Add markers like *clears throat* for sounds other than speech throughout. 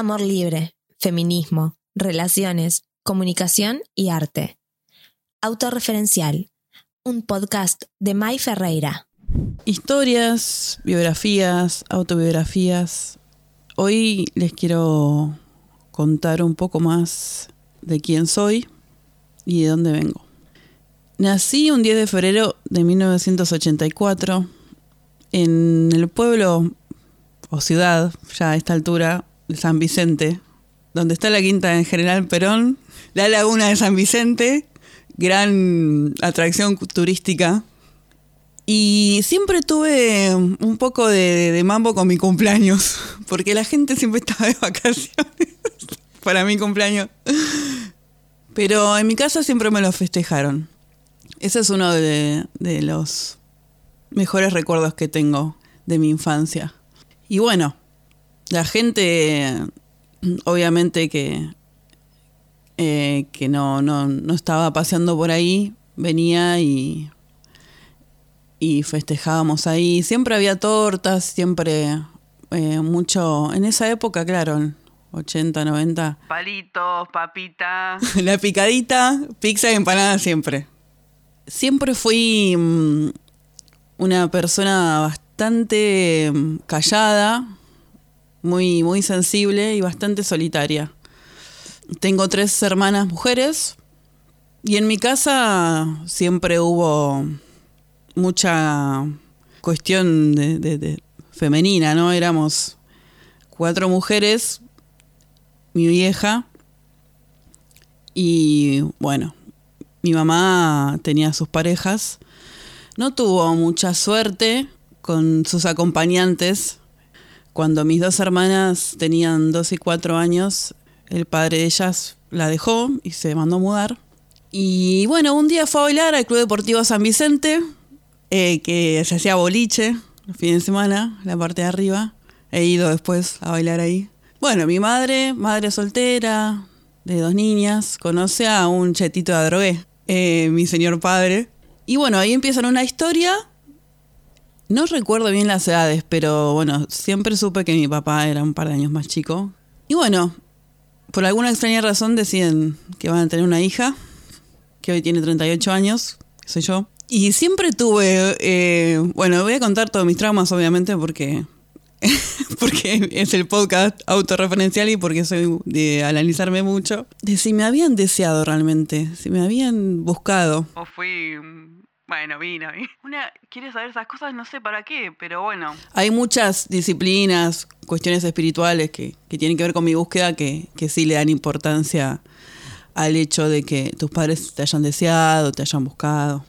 Amor libre, feminismo, relaciones, comunicación y arte. Autorreferencial, un podcast de Mai Ferreira. Historias, biografías, autobiografías. Hoy les quiero contar un poco más de quién soy y de dónde vengo. Nací un 10 de febrero de 1984 en el pueblo o ciudad, ya a esta altura, San Vicente, donde está la quinta en General Perón, la laguna de San Vicente, gran atracción turística. Y siempre tuve un poco de, mambo con mi cumpleaños, *laughs* porque la gente siempre estaba de vacaciones *laughs* para mi cumpleaños. Pero en mi casa siempre me lo festejaron. Ese es uno de los mejores recuerdos que tengo de mi infancia. Y bueno, la gente, obviamente que, eh, que no, no, no estaba paseando por ahí, venía y, y festejábamos ahí. Siempre había tortas, siempre eh, mucho. En esa época, claro, 80, 90. Palitos, papita. *laughs* La picadita, pizza y empanada siempre. Siempre fui mm, una persona bastante mm, callada, muy, muy sensible y bastante solitaria. Tengo tres hermanas mujeres y en mi casa siempre hubo mucha cuestión de, de- de femenina, ¿no? Éramos cuatro mujeres, mi vieja y bueno, mi mamá tenía sus parejas. No tuvo mucha suerte con sus acompañantes. Cuando mis dos hermanas tenían dos y cuatro años, el padre de ellas la dejó y se mandó a mudar. Y bueno, un día fue a bailar al Club Deportivo San Vicente, eh, que se hacía boliche el fin de semana, la parte de arriba. He ido después a bailar ahí. Bueno, mi madre, madre soltera, de dos niñas, conoce a un chetito de adrogué, eh, mi señor padre. Y bueno, ahí empiezan una historia. No recuerdo bien las edades, pero bueno, siempre supe que mi papá era un par de años más chico. Y bueno, por alguna extraña razón deciden que van a tener una hija, que hoy tiene 38 años, que soy yo. Y siempre tuve, eh, bueno, voy a contar todos mis traumas, obviamente, porque, *laughs* porque es el podcast autorreferencial y porque soy de analizarme mucho. De si me habían deseado realmente, si me habían buscado. O fui. Bueno, vino. *laughs* Una quiere saber esas cosas, no sé para qué, pero bueno. Hay muchas disciplinas, cuestiones espirituales que, que tienen que ver con mi búsqueda que, que sí le dan importancia al hecho de que tus padres te hayan deseado, te hayan buscado.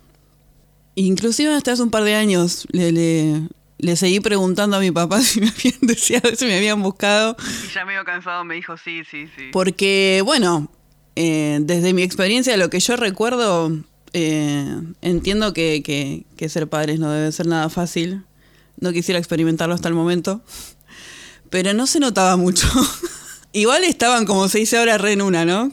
Inclusive hasta hace un par de años le, le, le seguí preguntando a mi papá *laughs* si me habían deseado, si me habían buscado. Y ya medio cansado me dijo sí, sí, sí. Porque, bueno, eh, desde mi experiencia, lo que yo recuerdo, eh, entiendo que, que- ser padres no debe ser nada fácil. No quisiera experimentarlo hasta el momento. Pero no se notaba mucho. *laughs* Igual estaban, como se dice ahora, re en una, ¿no?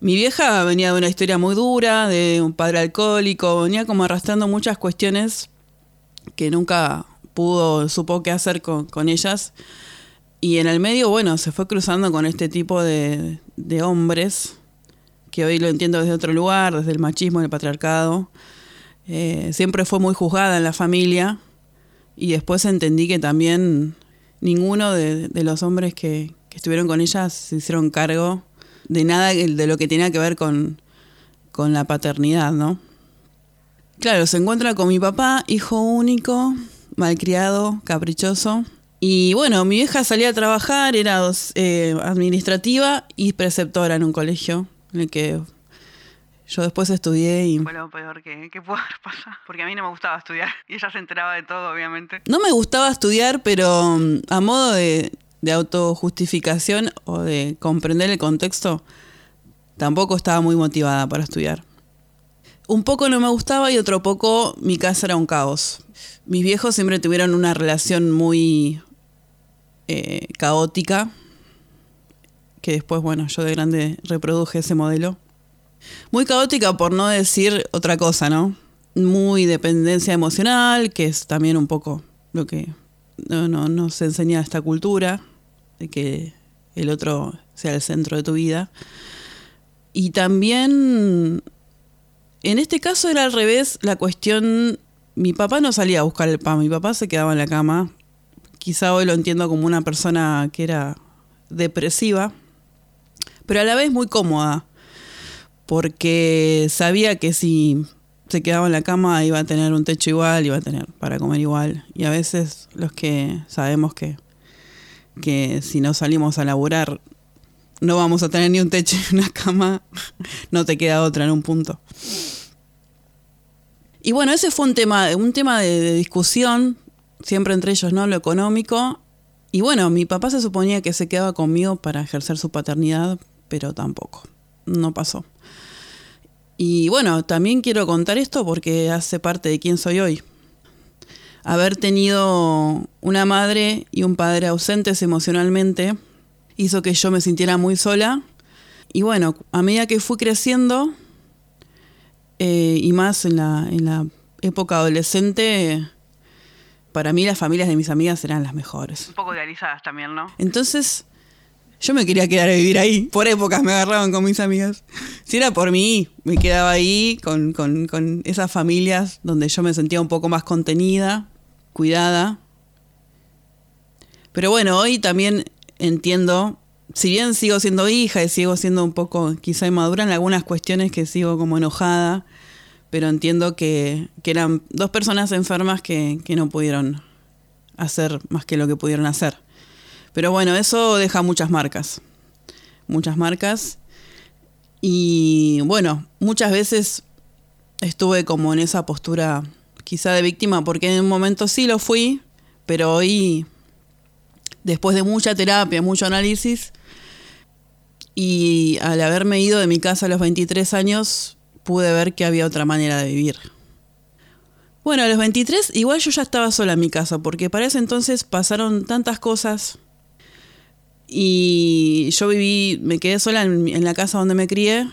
Mi vieja venía de una historia muy dura, de un padre alcohólico, venía como arrastrando muchas cuestiones que nunca pudo, supo qué hacer con, con ellas. Y en el medio, bueno, se fue cruzando con este tipo de, de hombres, que hoy lo entiendo desde otro lugar, desde el machismo, el patriarcado. Eh, siempre fue muy juzgada en la familia y después entendí que también ninguno de, los hombres que, estuvieron con ella se hicieron cargo de nada de lo que tenía que ver con, con la paternidad, ¿no? Claro, se encuentra con mi papá, hijo único, malcriado, caprichoso. Y bueno, mi vieja salía a trabajar, era eh, administrativa y preceptora en un colegio en el que yo después estudié y Fue lo peor que, que pudo haber pasado. Porque a mí no me gustaba estudiar. *laughs* Y ella se enteraba de todo, obviamente. no me gustaba estudiar, pero mm, a modo de, de autojustificación o de comprender el contexto, tampoco estaba muy motivada para estudiar. Un poco no me gustaba y otro poco mi casa era un caos. Mis viejos siempre tuvieron una relación muy eh, caótica, que después, bueno, yo de grande reproduje ese modelo. Muy caótica por no decir otra cosa, ¿no? Muy dependencia emocional, que es también un poco lo que no, no, nos enseña esta cultura, de que el otro sea el centro de tu vida. Y también, en este caso era al revés, la cuestión, mi papá no salía a buscar el pan, mi papá se quedaba en la cama. Quizá hoy lo entiendo como una persona que era depresiva, pero a la vez muy cómoda, porque sabía que si se quedaba en la cama iba a tener un techo igual, iba a tener para comer igual. Y a veces los que sabemos que, que si no salimos a laburar no vamos a tener ni un techo ni una cama, *laughs* no te queda otra en un punto. Y bueno, ese fue un tema, un tema de, de discusión, siempre entre ellos, ¿no? Lo económico. Y bueno, mi papá se suponía que se quedaba conmigo para ejercer su paternidad, pero tampoco. No pasó. Y bueno, también quiero contar esto porque hace parte de quién soy hoy. Haber tenido una madre y un padre ausentes emocionalmente hizo que yo me sintiera muy sola. Y bueno, a medida que fui creciendo, eh, y más en la, en la época adolescente, para mí las familias de mis amigas eran las mejores. Un poco idealizadas también, ¿no? Entonces, yo me quería quedar a vivir ahí. Por épocas me agarraban con mis amigas. Si era por mí, me quedaba ahí con, con, con esas familias donde yo me sentía un poco más contenida, cuidada. Pero bueno, hoy también entiendo, si bien sigo siendo hija y sigo siendo un poco quizá inmadura en algunas cuestiones que sigo como enojada, pero entiendo que, que eran dos personas enfermas que, que no pudieron hacer más que lo que pudieron hacer. Pero bueno, eso deja muchas marcas. Muchas marcas. Y bueno, muchas veces estuve como en esa postura quizá de víctima, porque en un momento sí lo fui, pero hoy, después de mucha terapia, mucho análisis, y al haberme ido de mi casa a los 23 años, pude ver que había otra manera de vivir. Bueno, a los 23 igual yo ya estaba sola en mi casa, porque para ese entonces pasaron tantas cosas y yo viví, me quedé sola en, en la casa donde me crié,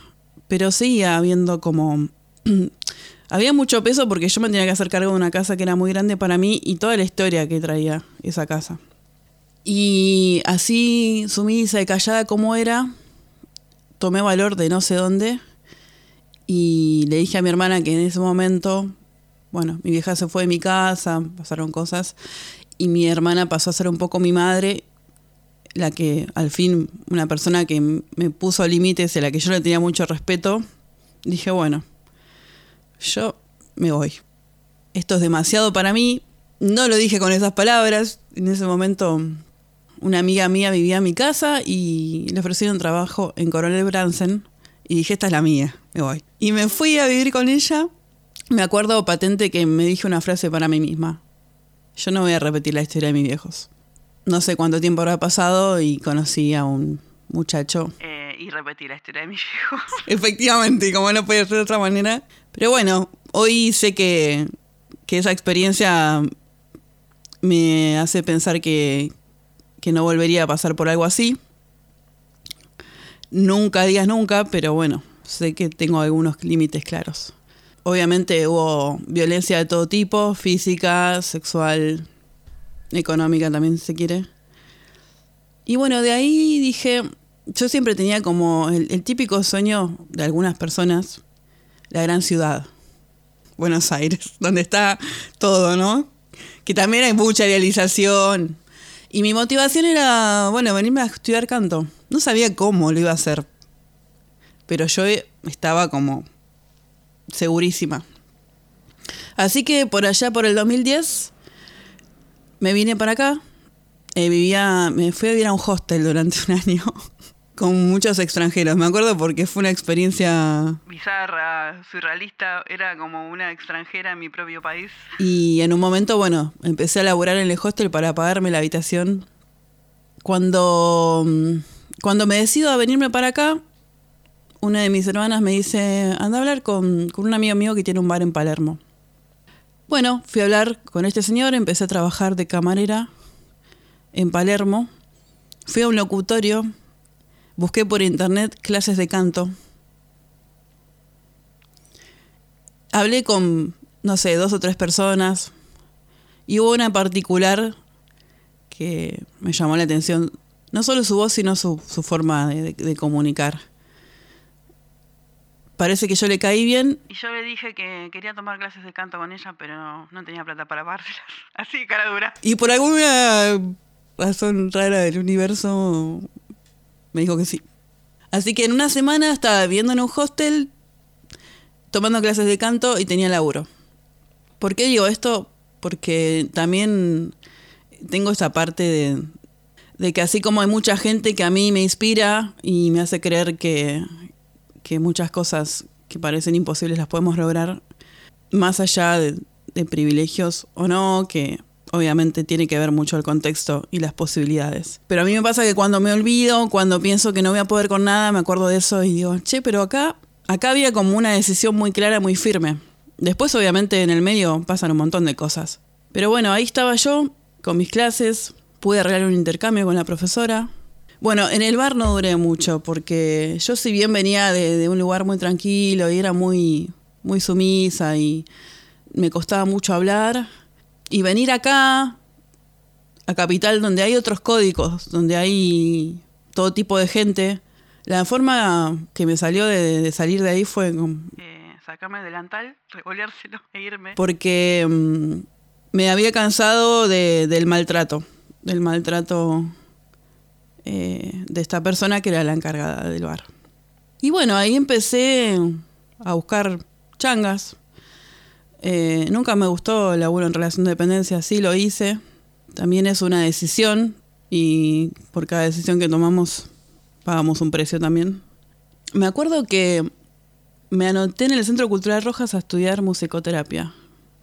pero seguía habiendo como... *clears throat* había mucho peso porque yo me tenía que hacer cargo de una casa que era muy grande para mí y toda la historia que traía esa casa. Y así, sumisa y callada como era, tomé valor de no sé dónde y le dije a mi hermana que en ese momento, bueno, mi vieja se fue de mi casa, pasaron cosas y mi hermana pasó a ser un poco mi madre la que al fin, una persona que me puso límites, a la que yo le tenía mucho respeto, dije, bueno, yo me voy. Esto es demasiado para mí. No lo dije con esas palabras. En ese momento una amiga mía vivía en mi casa y le ofrecieron trabajo en Coronel Bransen. Y dije, esta es la mía, me voy. Y me fui a vivir con ella. Me acuerdo patente que me dije una frase para mí misma. Yo no voy a repetir la historia de mis viejos no sé cuánto tiempo habrá pasado y conocí a un muchacho. Eh, y repetí la historia de mi hijo. *laughs* Efectivamente, como no puede ser de otra manera. Pero bueno, hoy sé que, que esa experiencia me hace pensar que, que no volvería a pasar por algo así. Nunca digas nunca, pero bueno, sé que tengo algunos límites claros. Obviamente hubo violencia de todo tipo, física, sexual, económica también se quiere. Y bueno, de ahí dije, yo siempre tenía como el, típico sueño de algunas personas, la gran ciudad, Buenos Aires, *laughs* donde está todo, ¿no? Que también hay mucha realización. Y mi motivación era, bueno, venirme a estudiar canto. No sabía cómo lo iba a hacer, pero yo estaba como segurísima. Así que por allá, por el 2010, me vine para acá. Eh, vivía, me fui a vivir a un hostel durante un año *laughs* con muchos extranjeros. Me acuerdo porque fue una experiencia bizarra, surrealista. Era como una extranjera en mi propio país. Y en un momento, bueno, empecé a laburar en el hostel para pagarme la habitación. Cuando, cuando me decido a venirme para acá, una de mis hermanas me dice, anda a hablar con, con un amigo mío que tiene un bar en Palermo. Bueno, fui a hablar con este señor, empecé a trabajar de camarera en Palermo. Fui a un locutorio, busqué por internet clases de canto. Hablé con, no sé, dos o tres personas. Y hubo una particular que me llamó la atención No solo su voz, sino su, forma de comunicar. Parece que yo le caí bien Y yo le dije que quería tomar clases de canto con ella, pero no tenía plata para pagárselas. *laughs* Así, cara dura. y por alguna razón rara del universo me dijo que sí. Así que en una semana estaba viviendo en un hostel, tomando clases de canto y tenía laburo. ¿Por qué digo esto? Porque también tengo esa parte de, de que así como hay mucha gente que a mí me inspira y me hace creer que, que muchas cosas que parecen imposibles las podemos lograr, más allá de, privilegios o no, que obviamente tiene que ver mucho el contexto y las posibilidades. Pero a mí me pasa que cuando me olvido, cuando pienso que no voy a poder con nada, me acuerdo de eso y digo, che, pero acá, acá había como una decisión muy clara, muy firme. Después, obviamente, en el medio pasan un montón de cosas. Pero bueno, ahí estaba yo, con mis clases, pude arreglar un intercambio con la profesora. Bueno, en el bar no duré mucho, porque yo si bien venía de, de un lugar muy tranquilo y era muy, muy sumisa y me costaba mucho hablar, y venir acá, a Capital, donde hay otros códigos, donde hay todo tipo de gente, la forma que me salió de, de salir de ahí fue Eh, sacarme el delantal, *laughs* revoleárselo e irme. porque mm, me había cansado de- del maltrato, del maltrato eh, de esta persona que era la encargada del bar. Y bueno, ahí empecé a buscar changas. Eh, nunca me gustó el laburo en relación de dependencia, sí lo hice. También es una decisión y por cada decisión que tomamos pagamos un precio también. Me acuerdo que me anoté en el Centro Cultural Rojas a estudiar musicoterapia.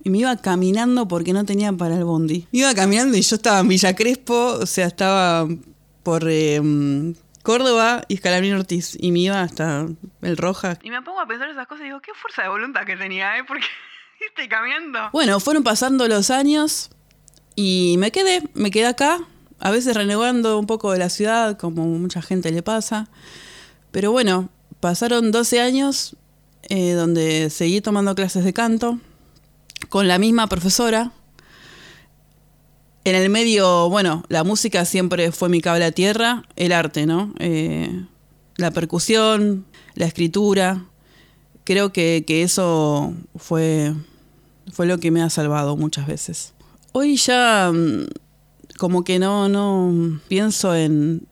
Y me iba caminando porque no tenía para el bondi. Iba caminando y yo estaba en Villa Crespo, o sea, estaba por eh, mm, Córdoba y Escalabrín Ortiz. Y me iba hasta el Rojas. Y me pongo a pensar esas cosas y digo, qué fuerza de voluntad que tenía, ¿eh? Porque *laughs* viste caminando. Bueno, fueron pasando los años y me quedé, me quedé acá, a veces renegando un poco de la ciudad, como mucha gente le pasa. Pero bueno, pasaron 12 años eh, donde seguí tomando clases de canto con la misma profesora. En el medio, bueno, la música siempre fue mi cable a tierra, el arte, ¿no? Eh, la percusión, la escritura. Creo que, que eso fue, fue lo que me ha salvado muchas veces. Hoy ya mm, como que no, no pienso en,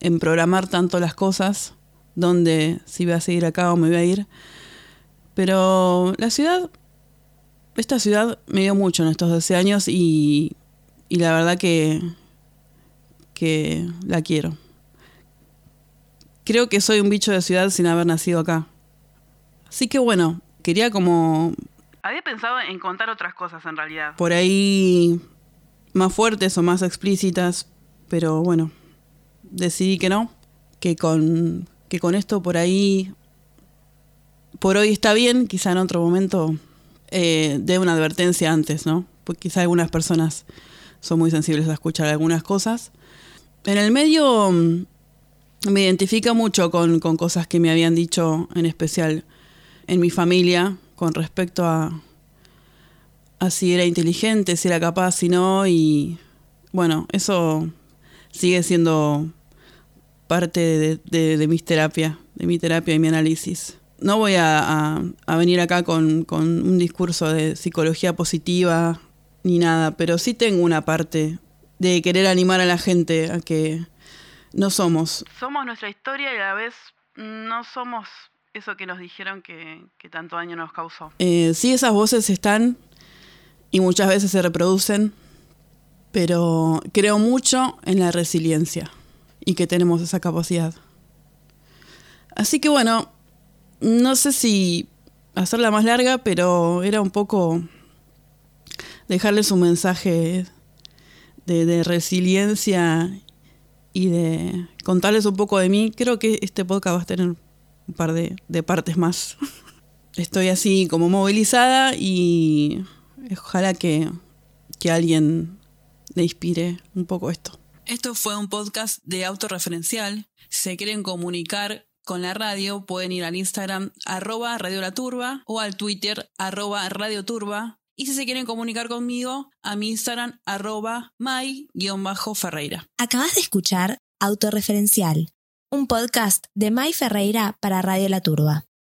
en programar tanto las cosas, donde si voy a seguir acá o me voy a ir. Pero la ciudad, esta ciudad me dio mucho en estos 12 años y, y la verdad que, que la quiero. Creo que soy un bicho de ciudad sin haber nacido acá. Así que bueno, quería como Había pensado en contar otras cosas en realidad. por ahí más fuertes o más explícitas, pero bueno, decidí que no, que con, que con esto por ahí, por hoy está bien, quizá en otro momento eh, dé una advertencia antes, ¿no? Porque quizá algunas personas son muy sensibles a escuchar algunas cosas. En el medio mm, me identifica mucho con, con cosas que me habían dicho, en especial en mi familia, con respecto a, a si era inteligente, si era capaz, si no, y bueno, eso sigue siendo parte de, de, mis terapias, de mi terapia y mi análisis. No voy a, a- a venir acá con, con un discurso de psicología positiva ni nada, pero sí tengo una parte de querer animar a la gente a que no somos Somos nuestra historia y a la vez no somos eso que nos dijeron que, que tanto daño nos causó. Eh, sí, esas voces están y muchas veces se reproducen, pero creo mucho en la resiliencia y que tenemos esa capacidad. Así que bueno, no sé si hacerla más larga, pero era un poco dejarles un mensaje de, de resiliencia y de contarles un poco de mí. Creo que este podcast va a tener un par de, de partes más. *laughs* Estoy así como movilizada y ojalá que, que alguien le inspire un poco esto. Esto fue un podcast de autorreferencial. Si se quieren comunicar con la radio, pueden ir al Instagram arroba Radio La Turba o al Twitter arroba Radio Turba. Y si se quieren comunicar conmigo, a mi Instagram arroba my-ferreira. Acabas de escuchar Autorreferencial, un podcast de May Ferreira para Radio La Turba.